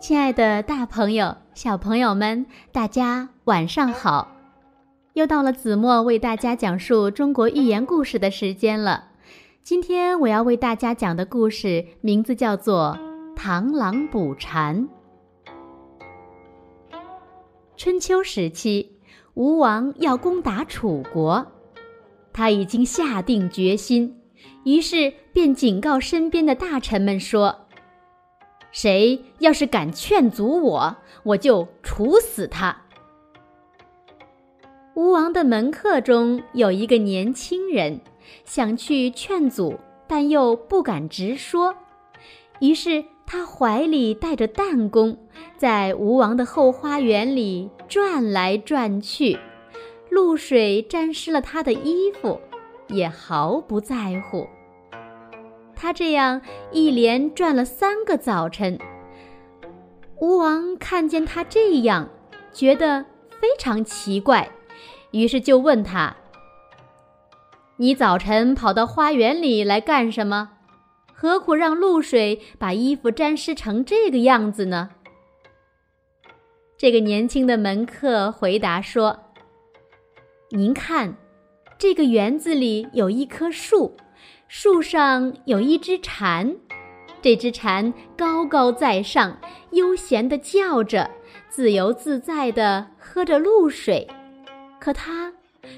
亲爱的，大朋友、小朋友们，大家晚上好！又到了子墨为大家讲述中国寓言故事的时间了。今天我要为大家讲的故事名字叫做《螳螂捕蝉》。春秋时期，吴王要攻打楚国，他已经下定决心，于是便警告身边的大臣们说。谁要是敢劝阻我，我就处死他。吴王的门客中有一个年轻人，想去劝阻，但又不敢直说，于是他怀里带着弹弓，在吴王的后花园里转来转去，露水沾湿了他的衣服，也毫不在乎。他这样一连转了三个早晨，吴王看见他这样，觉得非常奇怪，于是就问他：“你早晨跑到花园里来干什么？何苦让露水把衣服沾湿成这个样子呢？”这个年轻的门客回答说：“您看，这个园子里有一棵树。”树上有一只蝉，这只蝉高高在上，悠闲地叫着，自由自在地喝着露水。可它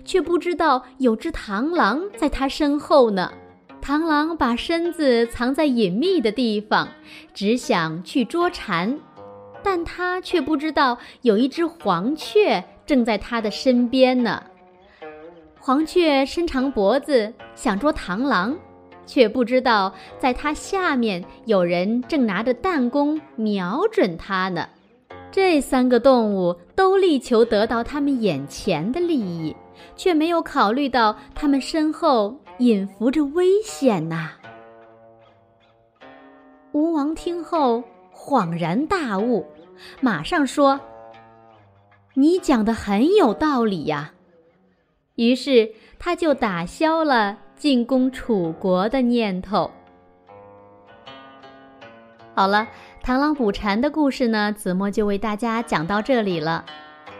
却不知道有只螳螂在它身后呢。螳螂把身子藏在隐秘的地方，只想去捉蝉，但它却不知道有一只黄雀正在它的身边呢。黄雀伸长脖子想捉螳螂，却不知道在它下面有人正拿着弹弓瞄准它呢。这三个动物都力求得到他们眼前的利益，却没有考虑到他们身后隐伏着危险呐。吴王听后恍然大悟，马上说：“你讲的很有道理呀。”于是他就打消了进攻楚国的念头。好了，螳螂捕蝉的故事呢，子墨就为大家讲到这里了。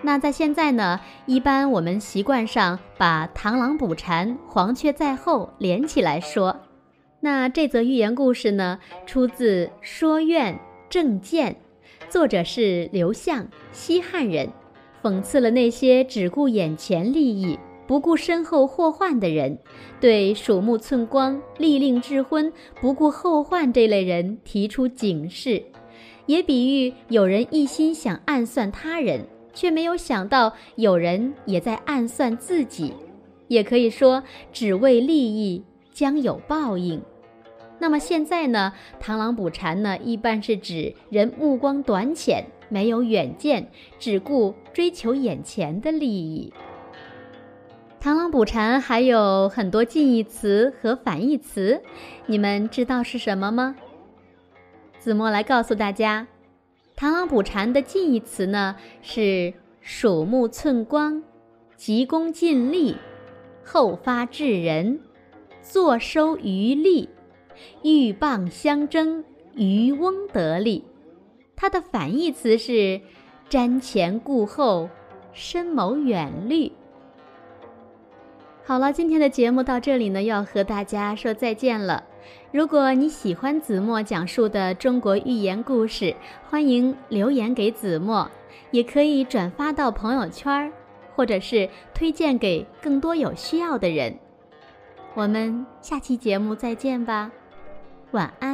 那在现在呢，一般我们习惯上把螳螂捕蝉、黄雀在后连起来说。那这则寓言故事呢，出自《说苑正见》，作者是刘向，西汉人，讽刺了那些只顾眼前利益。不顾身后祸患的人，对鼠目寸光、利令智昏、不顾后患这类人提出警示，也比喻有人一心想暗算他人，却没有想到有人也在暗算自己。也可以说，只为利益将有报应。那么现在呢？螳螂捕蝉呢，一般是指人目光短浅，没有远见，只顾追求眼前的利益。螳螂捕蝉还有很多近义词和反义词，你们知道是什么吗？子墨来告诉大家，螳螂捕蝉的近义词呢是鼠目寸光、急功近利、后发制人、坐收渔利、鹬蚌相争、渔翁得利。它的反义词是瞻前顾后、深谋远虑。好了，今天的节目到这里呢，要和大家说再见了。如果你喜欢子墨讲述的中国寓言故事，欢迎留言给子墨，也可以转发到朋友圈，或者是推荐给更多有需要的人。我们下期节目再见吧，晚安。